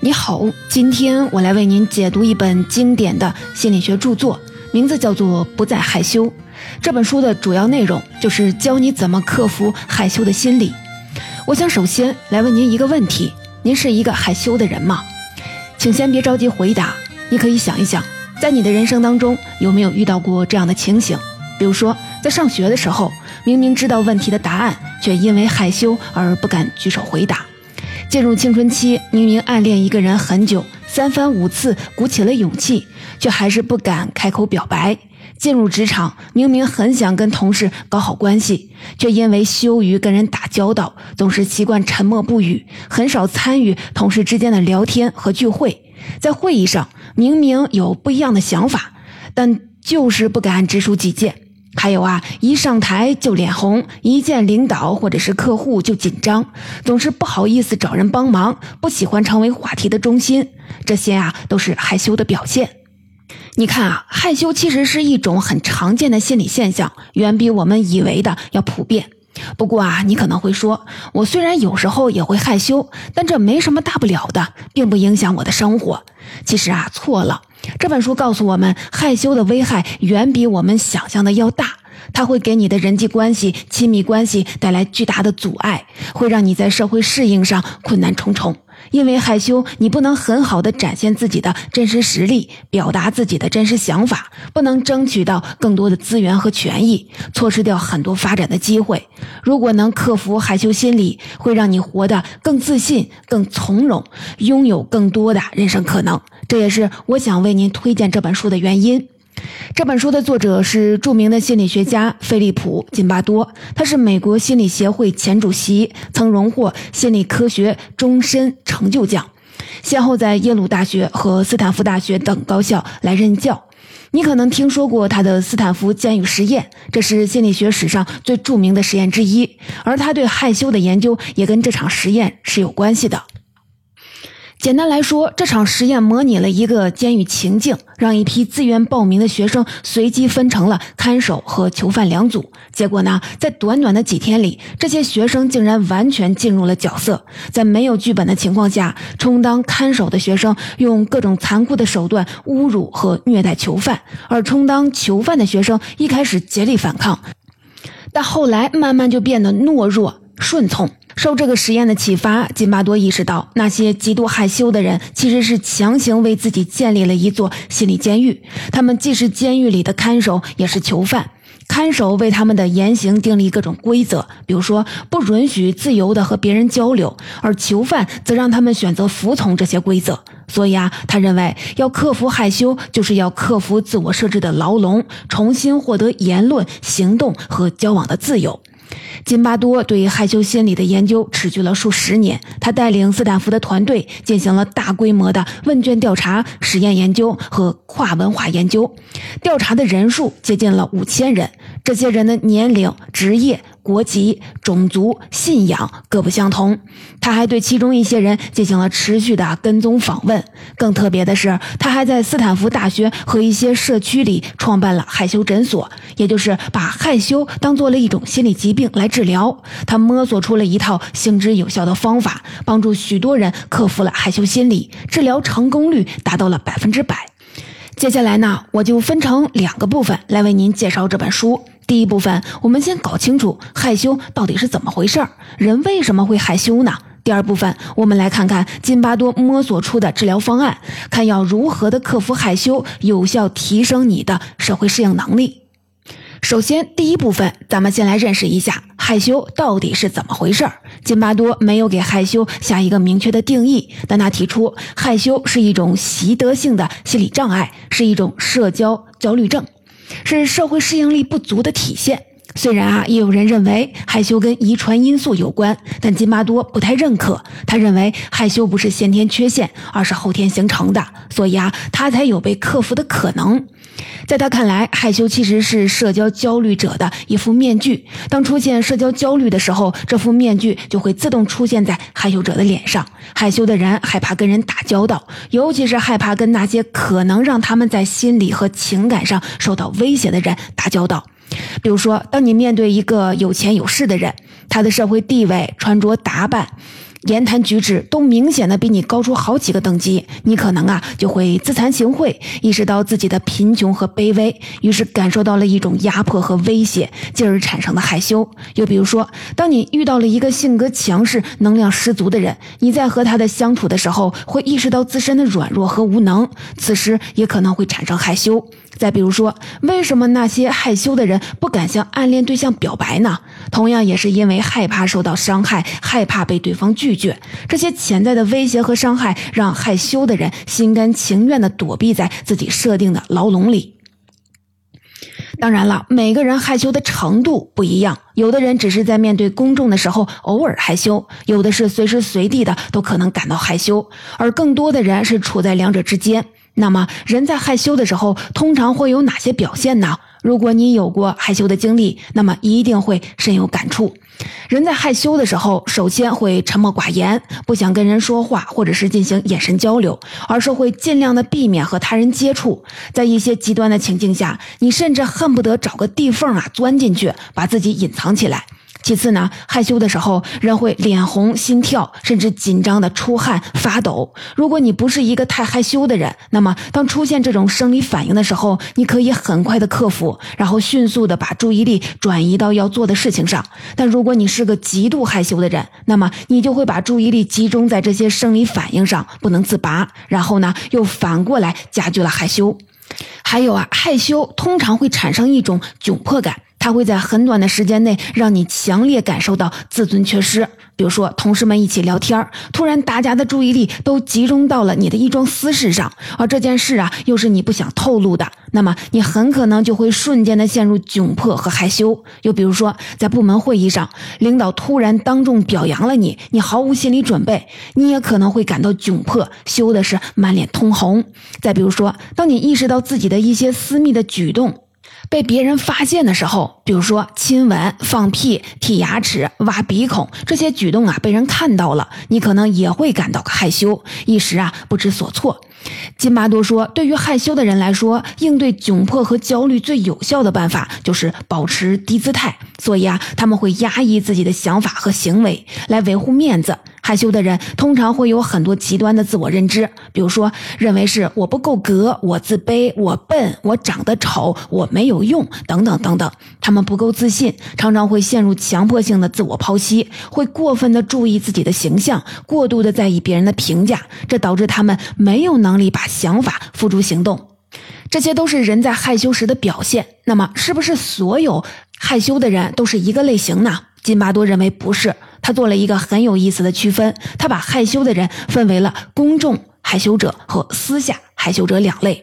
你好，今天我来为您解读一本经典的心理学著作，名字叫做《不再害羞》。这本书的主要内容就是教你怎么克服害羞的心理。我想首先来问您一个问题：您是一个害羞的人吗？请先别着急回答，你可以想一想，在你的人生当中有没有遇到过这样的情形？比如说，在上学的时候，明明知道问题的答案，却因为害羞而不敢举手回答。进入青春期，明明暗恋一个人很久，三番五次鼓起了勇气，却还是不敢开口表白。进入职场，明明很想跟同事搞好关系，却因为羞于跟人打交道，总是习惯沉默不语，很少参与同事之间的聊天和聚会。在会议上，明明有不一样的想法，但就是不敢直抒己见。还有啊，一上台就脸红，一见领导或者是客户就紧张，总是不好意思找人帮忙，不喜欢成为话题的中心，这些啊都是害羞的表现。你看啊，害羞其实是一种很常见的心理现象，远比我们以为的要普遍。不过啊，你可能会说，我虽然有时候也会害羞，但这没什么大不了的，并不影响我的生活。其实啊，错了。这本书告诉我们，害羞的危害远比我们想象的要大。它会给你的人际关系、亲密关系带来巨大的阻碍，会让你在社会适应上困难重重。因为害羞，你不能很好的展现自己的真实实力，表达自己的真实想法，不能争取到更多的资源和权益，错失掉很多发展的机会。如果能克服害羞心理，会让你活得更自信、更从容，拥有更多的人生可能。这也是我想为您推荐这本书的原因。这本书的作者是著名的心理学家菲利普·津巴多，他是美国心理协会前主席，曾荣获心理科学终身成就奖，先后在耶鲁大学和斯坦福大学等高校来任教。你可能听说过他的斯坦福监狱实验，这是心理学史上最著名的实验之一，而他对害羞的研究也跟这场实验是有关系的。简单来说，这场实验模拟了一个监狱情境，让一批自愿报名的学生随机分成了看守和囚犯两组。结果呢，在短短的几天里，这些学生竟然完全进入了角色。在没有剧本的情况下，充当看守的学生用各种残酷的手段侮辱和虐待囚犯，而充当囚犯的学生一开始竭力反抗，但后来慢慢就变得懦弱顺从。受这个实验的启发，津巴多意识到，那些极度害羞的人其实是强行为自己建立了一座心理监狱。他们既是监狱里的看守，也是囚犯。看守为他们的言行订立各种规则，比如说不允许自由的和别人交流，而囚犯则让他们选择服从这些规则。所以啊，他认为要克服害羞，就是要克服自我设置的牢笼，重新获得言论、行动和交往的自由。津巴多对害羞心理的研究持续了数十年，他带领斯坦福的团队进行了大规模的问卷调查、实验研究和跨文化研究，调查的人数接近了五千人，这些人的年龄、职业。国籍、种族、信仰各不相同。他还对其中一些人进行了持续的跟踪访问。更特别的是，他还在斯坦福大学和一些社区里创办了害羞诊所，也就是把害羞当做了一种心理疾病来治疗。他摸索出了一套行之有效的方法，帮助许多人克服了害羞心理，治疗成功率达到了百分之百。接下来呢，我就分成两个部分来为您介绍这本书。第一部分，我们先搞清楚害羞到底是怎么回事儿，人为什么会害羞呢？第二部分，我们来看看津巴多摸索出的治疗方案，看要如何的克服害羞，有效提升你的社会适应能力。首先，第一部分，咱们先来认识一下害羞到底是怎么回事儿。津巴多没有给害羞下一个明确的定义，但他提出害羞是一种习得性的心理障碍，是一种社交焦虑症。是社会适应力不足的体现。虽然啊，也有人认为害羞跟遗传因素有关，但金巴多不太认可。他认为害羞不是先天缺陷，而是后天形成的，所以啊，他才有被克服的可能。在他看来，害羞其实是社交焦虑者的一副面具。当出现社交焦虑的时候，这副面具就会自动出现在害羞者的脸上。害羞的人害怕跟人打交道，尤其是害怕跟那些可能让他们在心理和情感上受到威胁的人打交道。比如说，当你面对一个有钱有势的人，他的社会地位、穿着打扮。言谈举止都明显的比你高出好几个等级，你可能啊就会自惭形秽，意识到自己的贫穷和卑微，于是感受到了一种压迫和威胁，进而产生的害羞。又比如说，当你遇到了一个性格强势、能量十足的人，你在和他的相处的时候，会意识到自身的软弱和无能，此时也可能会产生害羞。再比如说，为什么那些害羞的人不敢向暗恋对象表白呢？同样也是因为害怕受到伤害，害怕被对方拒拒绝。这些潜在的威胁和伤害，让害羞的人心甘情愿地躲避在自己设定的牢笼里。当然了，每个人害羞的程度不一样，有的人只是在面对公众的时候偶尔害羞，有的是随时随地的都可能感到害羞，而更多的人是处在两者之间。那么，人在害羞的时候，通常会有哪些表现呢？如果你有过害羞的经历，那么一定会深有感触。人在害羞的时候，首先会沉默寡言，不想跟人说话，或者是进行眼神交流，而是会尽量的避免和他人接触。在一些极端的情境下，你甚至恨不得找个地缝啊钻进去，把自己隐藏起来。其次呢，害羞的时候，人会脸红、心跳，甚至紧张的出汗、发抖。如果你不是一个太害羞的人，那么当出现这种生理反应的时候，你可以很快的克服，然后迅速的把注意力转移到要做的事情上。但如果你是个极度害羞的人，那么你就会把注意力集中在这些生理反应上，不能自拔，然后呢，又反过来加剧了害羞。还有啊，害羞通常会产生一种窘迫感。它会在很短的时间内让你强烈感受到自尊缺失。比如说，同事们一起聊天，突然大家的注意力都集中到了你的一桩私事上，而这件事啊又是你不想透露的，那么你很可能就会瞬间的陷入窘迫和害羞。又比如说，在部门会议上，领导突然当众表扬了你，你毫无心理准备，你也可能会感到窘迫，羞的是满脸通红。再比如说，当你意识到自己的一些私密的举动。被别人发现的时候，比如说亲吻、放屁、剔牙齿、挖鼻孔这些举动啊，被人看到了，你可能也会感到害羞，一时啊不知所措。金巴多说，对于害羞的人来说，应对窘迫和焦虑最有效的办法就是保持低姿态，所以啊，他们会压抑自己的想法和行为来维护面子。害羞的人通常会有很多极端的自我认知，比如说认为是我不够格，我自卑，我笨，我长得丑，我没有用，等等等等。他们不够自信，常常会陷入强迫性的自我剖析，会过分的注意自己的形象，过度的在意别人的评价，这导致他们没有能力把想法付诸行动。这些都是人在害羞时的表现。那么，是不是所有害羞的人都是一个类型呢？金巴多认为不是。他做了一个很有意思的区分，他把害羞的人分为了公众害羞者和私下害羞者两类。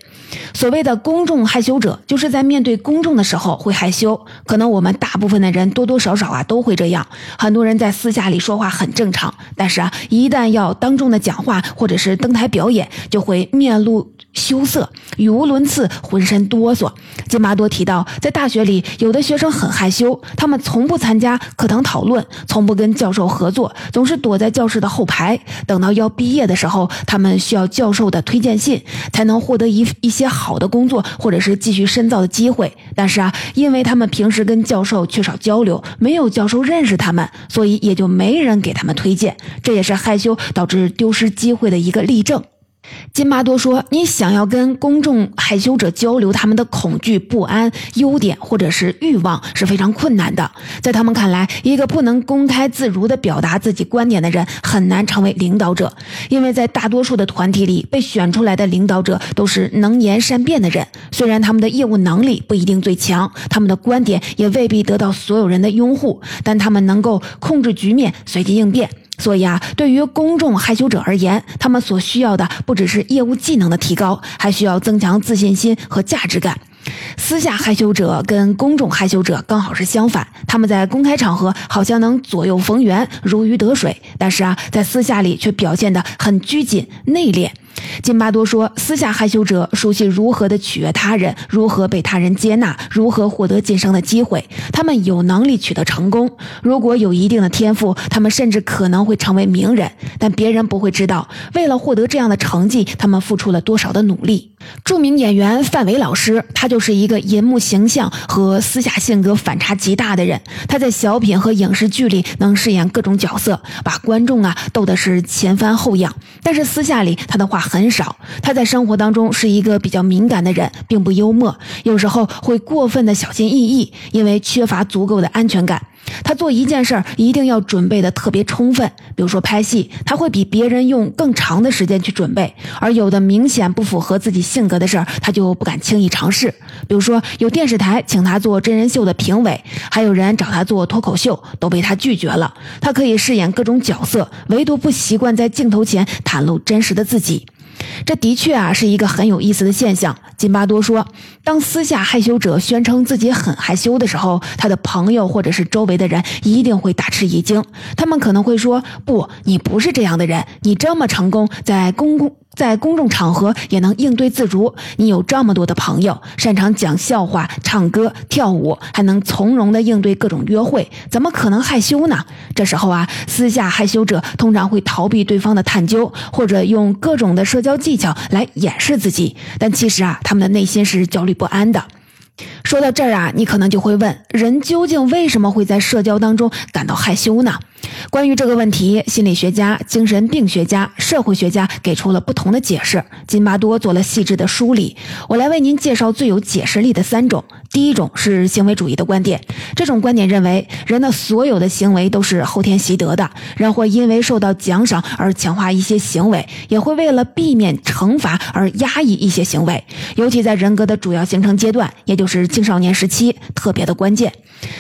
所谓的公众害羞者，就是在面对公众的时候会害羞，可能我们大部分的人多多少少啊都会这样。很多人在私下里说话很正常，但是啊，一旦要当众的讲话或者是登台表演，就会面露。羞涩、语无伦次、浑身哆嗦。金巴多提到，在大学里，有的学生很害羞，他们从不参加课堂讨论，从不跟教授合作，总是躲在教室的后排。等到要毕业的时候，他们需要教授的推荐信，才能获得一一些好的工作或者是继续深造的机会。但是啊，因为他们平时跟教授缺少交流，没有教授认识他们，所以也就没人给他们推荐。这也是害羞导致丢失机会的一个例证。金巴多说：“你想要跟公众害羞者交流他们的恐惧、不安、优点或者是欲望是非常困难的。在他们看来，一个不能公开自如地表达自己观点的人很难成为领导者，因为在大多数的团体里，被选出来的领导者都是能言善辩的人。虽然他们的业务能力不一定最强，他们的观点也未必得到所有人的拥护，但他们能够控制局面，随机应变。”所以啊，对于公众害羞者而言，他们所需要的不只是业务技能的提高，还需要增强自信心和价值感。私下害羞者跟公众害羞者刚好是相反，他们在公开场合好像能左右逢源、如鱼得水，但是啊，在私下里却表现得很拘谨内敛。津巴多说，私下害羞者熟悉如何的取悦他人，如何被他人接纳，如何获得晋升的机会。他们有能力取得成功，如果有一定的天赋，他们甚至可能会成为名人。但别人不会知道，为了获得这样的成绩，他们付出了多少的努力。著名演员范伟老师，他就是一个银幕形象和私下性格反差极大的人。他在小品和影视剧里能饰演各种角色，把观众啊逗的是前翻后仰。但是私下里他的话很少。他在生活当中是一个比较敏感的人，并不幽默，有时候会过分的小心翼翼，因为缺乏足够的安全感。他做一件事儿一定要准备的特别充分，比如说拍戏，他会比别人用更长的时间去准备，而有的明显不符合自己性格的事儿，他就不敢轻易尝试。比如说，有电视台请他做真人秀的评委，还有人找他做脱口秀，都被他拒绝了。他可以饰演各种角色，唯独不习惯在镜头前袒露真实的自己。这的确啊是一个很有意思的现象。津巴多说，当私下害羞者宣称自己很害羞的时候，他的朋友或者是周围的人一定会大吃一惊。他们可能会说：“不，你不是这样的人，你这么成功，在公共。”在公众场合也能应对自如。你有这么多的朋友，擅长讲笑话、唱歌、跳舞，还能从容的应对各种约会，怎么可能害羞呢？这时候啊，私下害羞者通常会逃避对方的探究，或者用各种的社交技巧来掩饰自己。但其实啊，他们的内心是焦虑不安的。说到这儿啊，你可能就会问：人究竟为什么会在社交当中感到害羞呢？关于这个问题，心理学家、精神病学家、社会学家给出了不同的解释。金巴多做了细致的梳理，我来为您介绍最有解释力的三种。第一种是行为主义的观点，这种观点认为，人的所有的行为都是后天习得的，人会因为受到奖赏而强化一些行为，也会为了避免惩罚而压抑一些行为，尤其在人格的主要形成阶段，也就是青少年时期，特别的关键。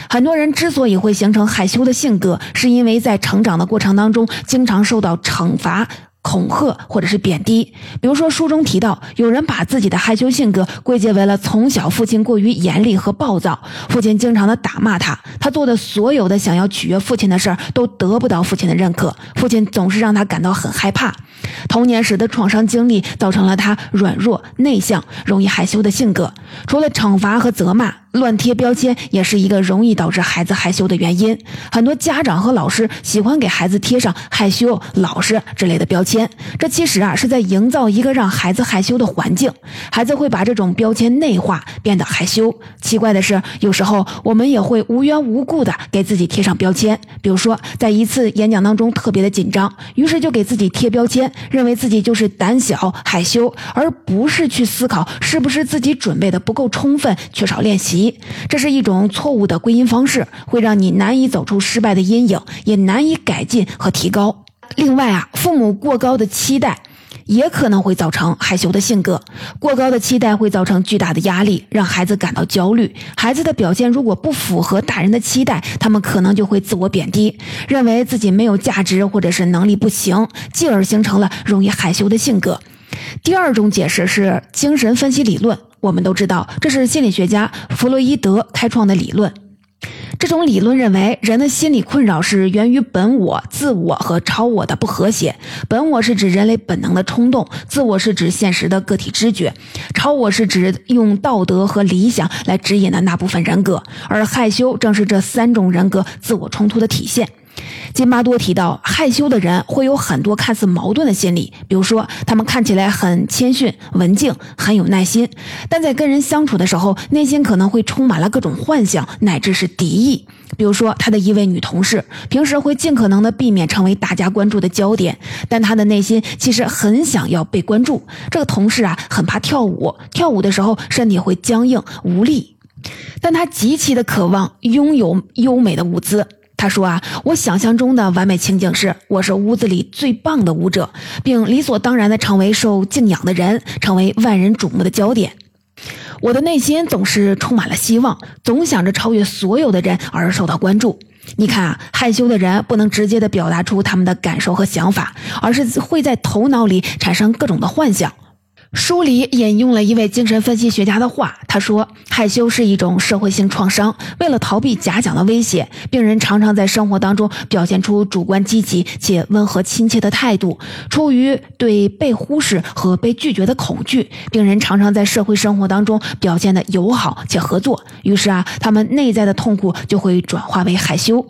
很多人之所以会形成害羞的性格，是因为在成长的过程当中，经常受到惩罚。恐吓或者是贬低，比如说书中提到，有人把自己的害羞性格归结为了从小父亲过于严厉和暴躁，父亲经常的打骂他，他做的所有的想要取悦父亲的事儿都得不到父亲的认可，父亲总是让他感到很害怕。童年时的创伤经历造成了他软弱、内向、容易害羞的性格。除了惩罚和责骂。乱贴标签也是一个容易导致孩子害羞的原因。很多家长和老师喜欢给孩子贴上害羞、老实之类的标签，这其实啊是在营造一个让孩子害羞的环境。孩子会把这种标签内化，变得害羞。奇怪的是，有时候我们也会无缘无故的给自己贴上标签。比如说，在一次演讲当中特别的紧张，于是就给自己贴标签，认为自己就是胆小害羞，而不是去思考是不是自己准备的不够充分，缺少练习。这是一种错误的归因方式，会让你难以走出失败的阴影，也难以改进和提高。另外啊，父母过高的期待也可能会造成害羞的性格。过高的期待会造成巨大的压力，让孩子感到焦虑。孩子的表现如果不符合大人的期待，他们可能就会自我贬低，认为自己没有价值或者是能力不行，继而形成了容易害羞的性格。第二种解释是精神分析理论。我们都知道，这是心理学家弗洛伊德开创的理论。这种理论认为，人的心理困扰是源于本我、自我和超我的不和谐。本我是指人类本能的冲动，自我是指现实的个体知觉，超我是指用道德和理想来指引的那部分人格。而害羞正是这三种人格自我冲突的体现。金巴多提到，害羞的人会有很多看似矛盾的心理，比如说，他们看起来很谦逊、文静，很有耐心，但在跟人相处的时候，内心可能会充满了各种幻想，乃至是敌意。比如说，他的一位女同事，平时会尽可能的避免成为大家关注的焦点，但她的内心其实很想要被关注。这个同事啊，很怕跳舞，跳舞的时候身体会僵硬无力，但她极其的渴望拥有优美的舞姿。他说啊，我想象中的完美情景是，我是屋子里最棒的舞者，并理所当然的成为受敬仰的人，成为万人瞩目的焦点。我的内心总是充满了希望，总想着超越所有的人而受到关注。你看啊，害羞的人不能直接的表达出他们的感受和想法，而是会在头脑里产生各种的幻想。书里引用了一位精神分析学家的话，他说：“害羞是一种社会性创伤。为了逃避假想的威胁，病人常常在生活当中表现出主观积极且温和亲切的态度。出于对被忽视和被拒绝的恐惧，病人常常在社会生活当中表现的友好且合作。于是啊，他们内在的痛苦就会转化为害羞。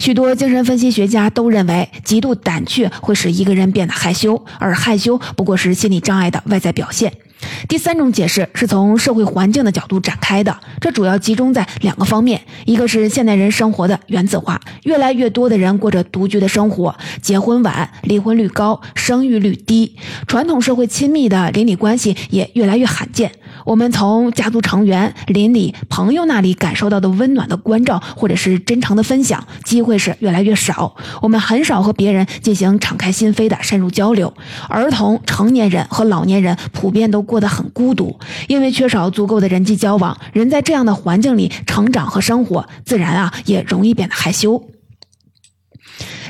许多精神分析学家都认为，极度胆怯会使一个人变得害羞，而害羞不过是心理障碍的外在表。”表现。第三种解释是从社会环境的角度展开的，这主要集中在两个方面：一个是现代人生活的原子化，越来越多的人过着独居的生活，结婚晚，离婚率高，生育率低，传统社会亲密的邻里关系也越来越罕见。我们从家族成员、邻里、朋友那里感受到的温暖的关照，或者是真诚的分享，机会是越来越少。我们很少和别人进行敞开心扉的深入交流。儿童、成年人和老年人普遍都过得很孤独，因为缺少足够的人际交往。人在这样的环境里成长和生活，自然啊也容易变得害羞。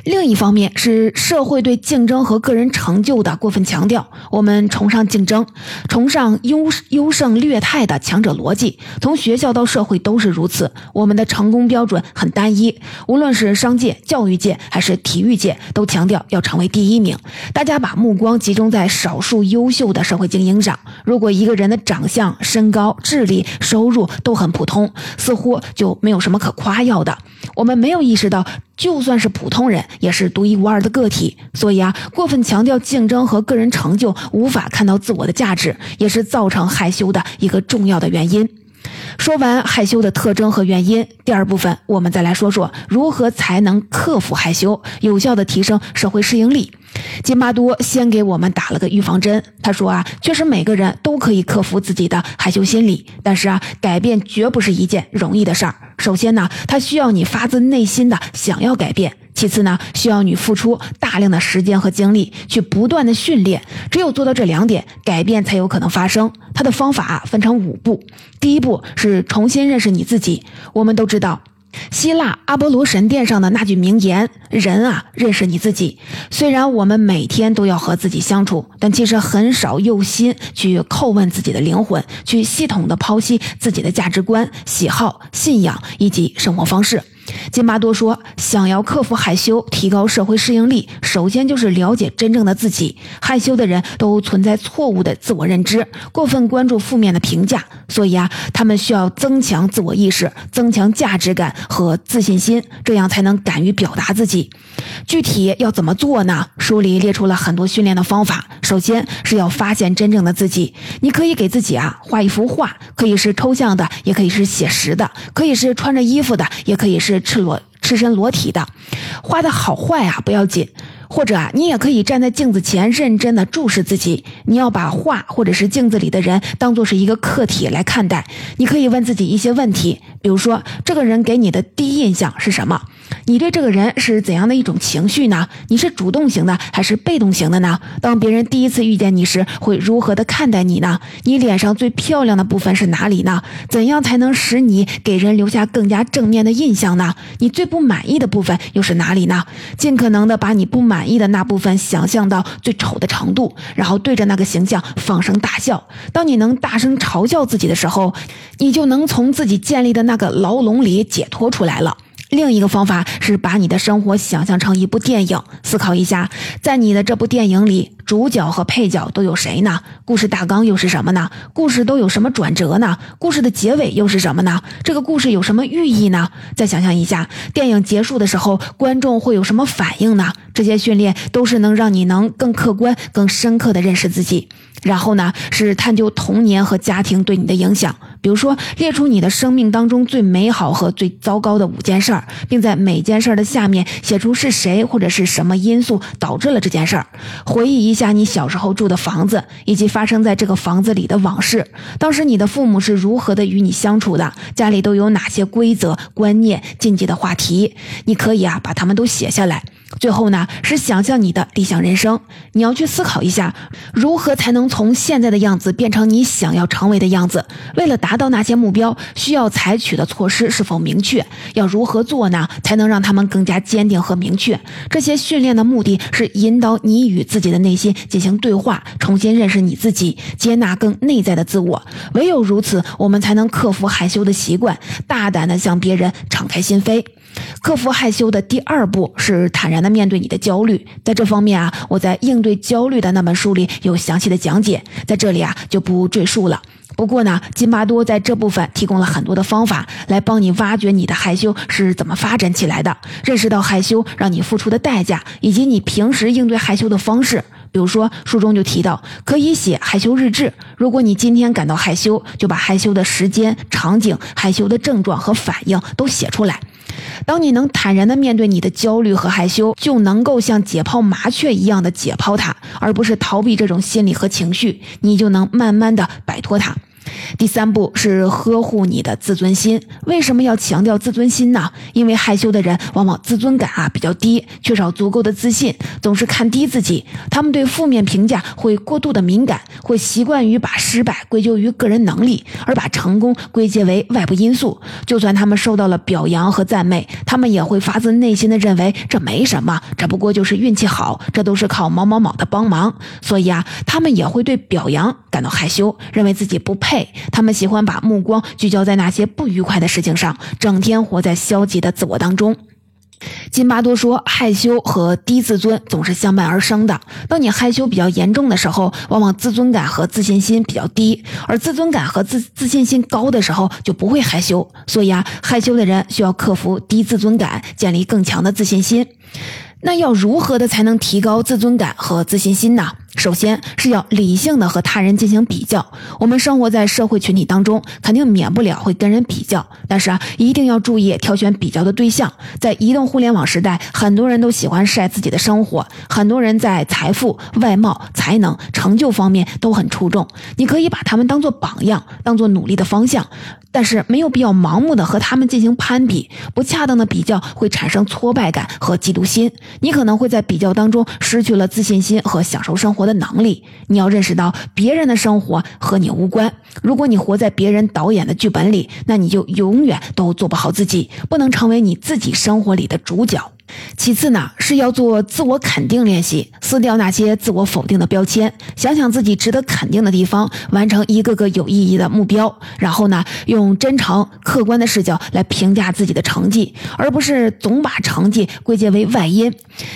另一方面是社会对竞争和个人成就的过分强调，我们崇尚竞争，崇尚优优胜劣汰的强者逻辑，从学校到社会都是如此。我们的成功标准很单一，无论是商界、教育界还是体育界，都强调要成为第一名。大家把目光集中在少数优秀的社会精英上。如果一个人的长相、身高、智力、收入都很普通，似乎就没有什么可夸耀的。我们没有意识到。就算是普通人，也是独一无二的个体。所以啊，过分强调竞争和个人成就，无法看到自我的价值，也是造成害羞的一个重要的原因。说完害羞的特征和原因，第二部分我们再来说说如何才能克服害羞，有效的提升社会适应力。金巴多先给我们打了个预防针，他说啊，确实每个人都可以克服自己的害羞心理，但是啊，改变绝不是一件容易的事儿。首先呢，他需要你发自内心的想要改变。其次呢，需要你付出大量的时间和精力去不断的训练，只有做到这两点，改变才有可能发生。它的方法分成五步，第一步是重新认识你自己。我们都知道，希腊阿波罗神殿上的那句名言：“人啊，认识你自己。”虽然我们每天都要和自己相处，但其实很少用心去叩问自己的灵魂，去系统的剖析自己的价值观、喜好、信仰以及生活方式。金巴多说：“想要克服害羞，提高社会适应力，首先就是了解真正的自己。害羞的人都存在错误的自我认知，过分关注负面的评价，所以啊，他们需要增强自我意识，增强价值感和自信心，这样才能敢于表达自己。具体要怎么做呢？书里列出了很多训练的方法。首先是要发现真正的自己，你可以给自己啊画一幅画，可以是抽象的，也可以是写实的，可以是穿着衣服的，也可以是。”赤裸、赤身裸体的，画的好坏啊不要紧，或者啊，你也可以站在镜子前认真的注视自己。你要把画或者是镜子里的人当做是一个客体来看待。你可以问自己一些问题，比如说，这个人给你的第一印象是什么？你对这个人是怎样的一种情绪呢？你是主动型的还是被动型的呢？当别人第一次遇见你时，会如何的看待你呢？你脸上最漂亮的部分是哪里呢？怎样才能使你给人留下更加正面的印象呢？你最不满意的部分又是哪里呢？尽可能的把你不满意的那部分想象到最丑的程度，然后对着那个形象放声大笑。当你能大声嘲笑自己的时候，你就能从自己建立的那个牢笼里解脱出来了。另一个方法是把你的生活想象成一部电影，思考一下，在你的这部电影里，主角和配角都有谁呢？故事大纲又是什么呢？故事都有什么转折呢？故事的结尾又是什么呢？这个故事有什么寓意呢？再想象一下，电影结束的时候，观众会有什么反应呢？这些训练都是能让你能更客观、更深刻的认识自己。然后呢，是探究童年和家庭对你的影响。比如说，列出你的生命当中最美好和最糟糕的五件事儿，并在每件事儿的下面写出是谁或者是什么因素导致了这件事儿。回忆一下你小时候住的房子，以及发生在这个房子里的往事。当时你的父母是如何的与你相处的？家里都有哪些规则、观念、禁忌的话题？你可以啊，把它们都写下来。最后呢，是想象你的理想人生。你要去思考一下，如何才能从现在的样子变成你想要成为的样子？为了达达到那些目标，需要采取的措施是否明确？要如何做呢？才能让他们更加坚定和明确？这些训练的目的是引导你与自己的内心。心进行对话，重新认识你自己，接纳更内在的自我。唯有如此，我们才能克服害羞的习惯，大胆的向别人敞开心扉。克服害羞的第二步是坦然的面对你的焦虑。在这方面啊，我在应对焦虑的那本书里有详细的讲解，在这里啊就不赘述了。不过呢，津巴多在这部分提供了很多的方法，来帮你挖掘你的害羞是怎么发展起来的，认识到害羞让你付出的代价，以及你平时应对害羞的方式。比如说，书中就提到可以写害羞日志。如果你今天感到害羞，就把害羞的时间、场景、害羞的症状和反应都写出来。当你能坦然地面对你的焦虑和害羞，就能够像解剖麻雀一样的解剖它，而不是逃避这种心理和情绪，你就能慢慢地摆脱它。第三步是呵护你的自尊心。为什么要强调自尊心呢？因为害羞的人往往自尊感啊比较低，缺少足够的自信，总是看低自己。他们对负面评价会过度的敏感，会习惯于把失败归咎于个人能力，而把成功归结为外部因素。就算他们受到了表扬和赞美，他们也会发自内心的认为这没什么，这不过就是运气好，这都是靠某某某的帮忙。所以啊，他们也会对表扬感到害羞，认为自己不配。他们喜欢把目光聚焦在那些不愉快的事情上，整天活在消极的自我当中。津巴多说，害羞和低自尊总是相伴而生的。当你害羞比较严重的时候，往往自尊感和自信心比较低；而自尊感和自自信心高的时候，就不会害羞。所以啊，害羞的人需要克服低自尊感，建立更强的自信心。那要如何的才能提高自尊感和自信心呢？首先是要理性的和他人进行比较。我们生活在社会群体当中，肯定免不了会跟人比较，但是啊，一定要注意挑选比较的对象。在移动互联网时代，很多人都喜欢晒自己的生活，很多人在财富、外貌、才能、成就方面都很出众。你可以把他们当做榜样，当做努力的方向。但是没有必要盲目的和他们进行攀比，不恰当的比较会产生挫败感和嫉妒心，你可能会在比较当中失去了自信心和享受生活的能力。你要认识到，别人的生活和你无关。如果你活在别人导演的剧本里，那你就永远都做不好自己，不能成为你自己生活里的主角。其次呢，是要做自我肯定练习，撕掉那些自我否定的标签，想想自己值得肯定的地方，完成一个个有意义的目标，然后呢，用真诚、客观的视角来评价自己的成绩，而不是总把成绩。归结为外因。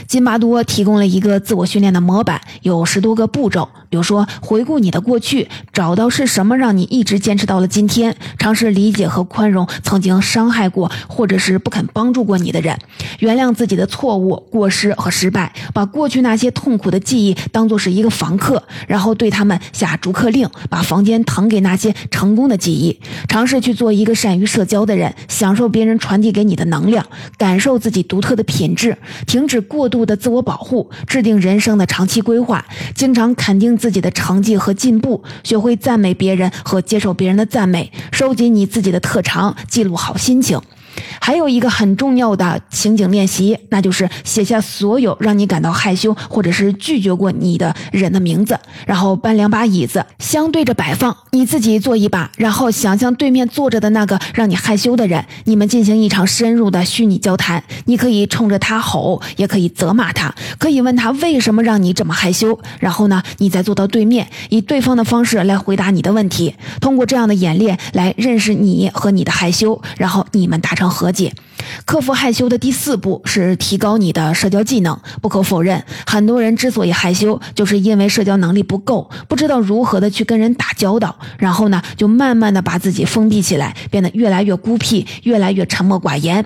津巴多提供了一个自我训练的模板，有十多个步骤，比如说回顾你的过去，找到是什么让你一直坚持到了今天，尝试理解和宽容曾经伤害过或者是不肯帮助过你的人，原谅自自己的错误、过失和失败，把过去那些痛苦的记忆当作是一个房客，然后对他们下逐客令，把房间腾给那些成功的记忆，尝试去做一个善于社交的人，享受别人传递给你的能量，感受自己独特的品质，停止。过度的自我保护，制定人生的长期规划，经常肯定自己的成绩和进步，学会赞美别人和接受别人的赞美，收集你自己的特长，记录好心情。还有一个很重要的情景练习，那就是写下所有让你感到害羞或者是拒绝过你的人的名字，然后搬两把椅子相对着摆放，你自己坐一把，然后想象对面坐着的那个让你害羞的人，你们进行一场深入的虚拟交谈。你可以冲着他吼，也可以责骂他，可以问他为什么让你这么害羞。然后呢，你再坐到对面，以对方的方式来回答你的问题。通过这样的演练来认识你和你的害羞，然后你们达成。和解，克服害羞的第四步是提高你的社交技能。不可否认，很多人之所以害羞，就是因为社交能力不够，不知道如何的去跟人打交道，然后呢，就慢慢的把自己封闭起来，变得越来越孤僻，越来越沉默寡言。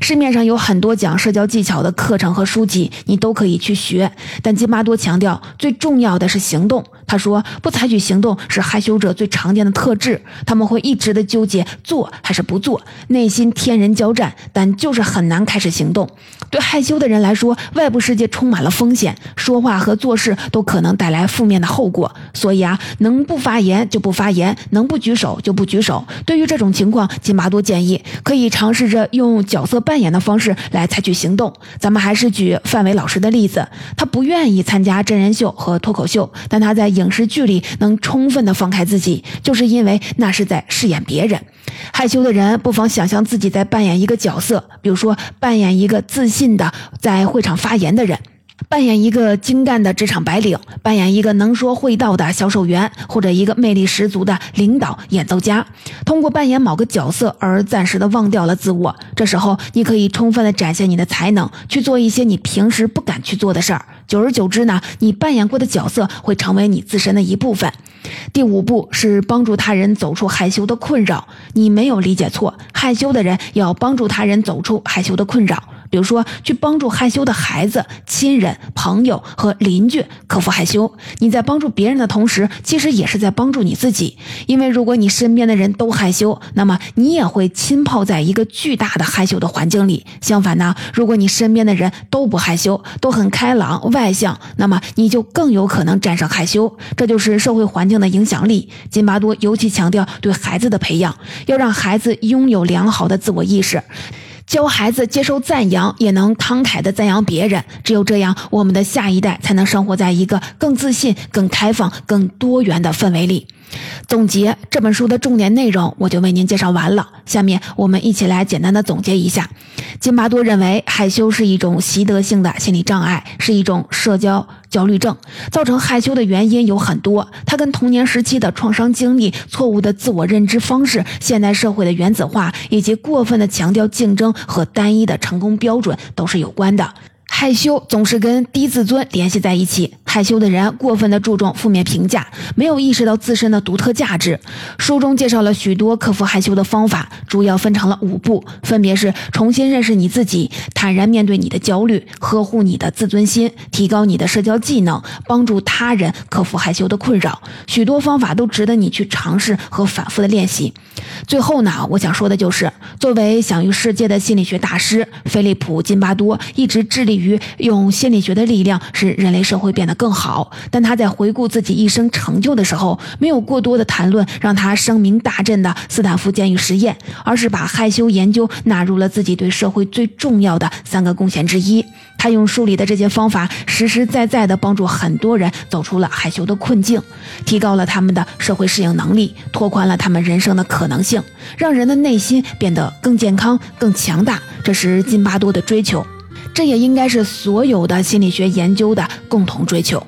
市面上有很多讲社交技巧的课程和书籍，你都可以去学。但金巴多强调，最重要的是行动。他说，不采取行动是害羞者最常见的特质，他们会一直的纠结做还是不做，内心天人交战，但就是很难开始行动。对害羞的人来说，外部世界充满了风险，说话和做事都可能带来负面的后果。所以啊，能不发言就不发言，能不举手就不举手。对于这种情况，金巴多建议可以尝试着用角色扮演的方式来采取行动。咱们还是举范伟老师的例子，他不愿意参加真人秀和脱口秀，但他在。影视剧里能充分的放开自己，就是因为那是在饰演别人。害羞的人不妨想象自己在扮演一个角色，比如说扮演一个自信的在会场发言的人。扮演一个精干的职场白领，扮演一个能说会道的销售员，或者一个魅力十足的领导演奏家。通过扮演某个角色而暂时的忘掉了自我，这时候你可以充分的展现你的才能，去做一些你平时不敢去做的事儿。久而久之呢，你扮演过的角色会成为你自身的一部分。第五步是帮助他人走出害羞的困扰。你没有理解错，害羞的人要帮助他人走出害羞的困扰。比如说，去帮助害羞的孩子、亲人、朋友和邻居克服害羞。你在帮助别人的同时，其实也是在帮助你自己。因为如果你身边的人都害羞，那么你也会浸泡在一个巨大的害羞的环境里。相反呢，如果你身边的人都不害羞，都很开朗外向，那么你就更有可能战胜害羞。这就是社会环境的影响力。津巴多尤其强调对孩子的培养，要让孩子拥有良好的自我意识。教孩子接受赞扬，也能慷慨地赞扬别人。只有这样，我们的下一代才能生活在一个更自信、更开放、更多元的氛围里。总结这本书的重点内容，我就为您介绍完了。下面我们一起来简单的总结一下。津巴多认为，害羞是一种习得性的心理障碍，是一种社交焦虑症。造成害羞的原因有很多，它跟童年时期的创伤经历、错误的自我认知方式、现代社会的原子化以及过分的强调竞争和单一的成功标准都是有关的。害羞总是跟低自尊联系在一起。害羞的人过分的注重负面评价，没有意识到自身的独特价值。书中介绍了许多克服害羞的方法，主要分成了五步，分别是重新认识你自己，坦然面对你的焦虑，呵护你的自尊心，提高你的社交技能，帮助他人克服害羞的困扰。许多方法都值得你去尝试和反复的练习。最后呢，我想说的就是，作为享誉世界的心理学大师，菲利普·津巴多一直致力于用心理学的力量使人类社会变得更好。但他在回顾自己一生成就的时候，没有过多的谈论让他声名大振的斯坦福监狱实验，而是把害羞研究纳入了自己对社会最重要的三个贡献之一。他用书里的这些方法，实实在在地帮助很多人走出了害羞的困境，提高了他们的社会适应能力，拓宽了他们人生的可能性，让人的内心变得更健康、更强大。这是津巴多的追求，这也应该是所有的心理学研究的共同追求。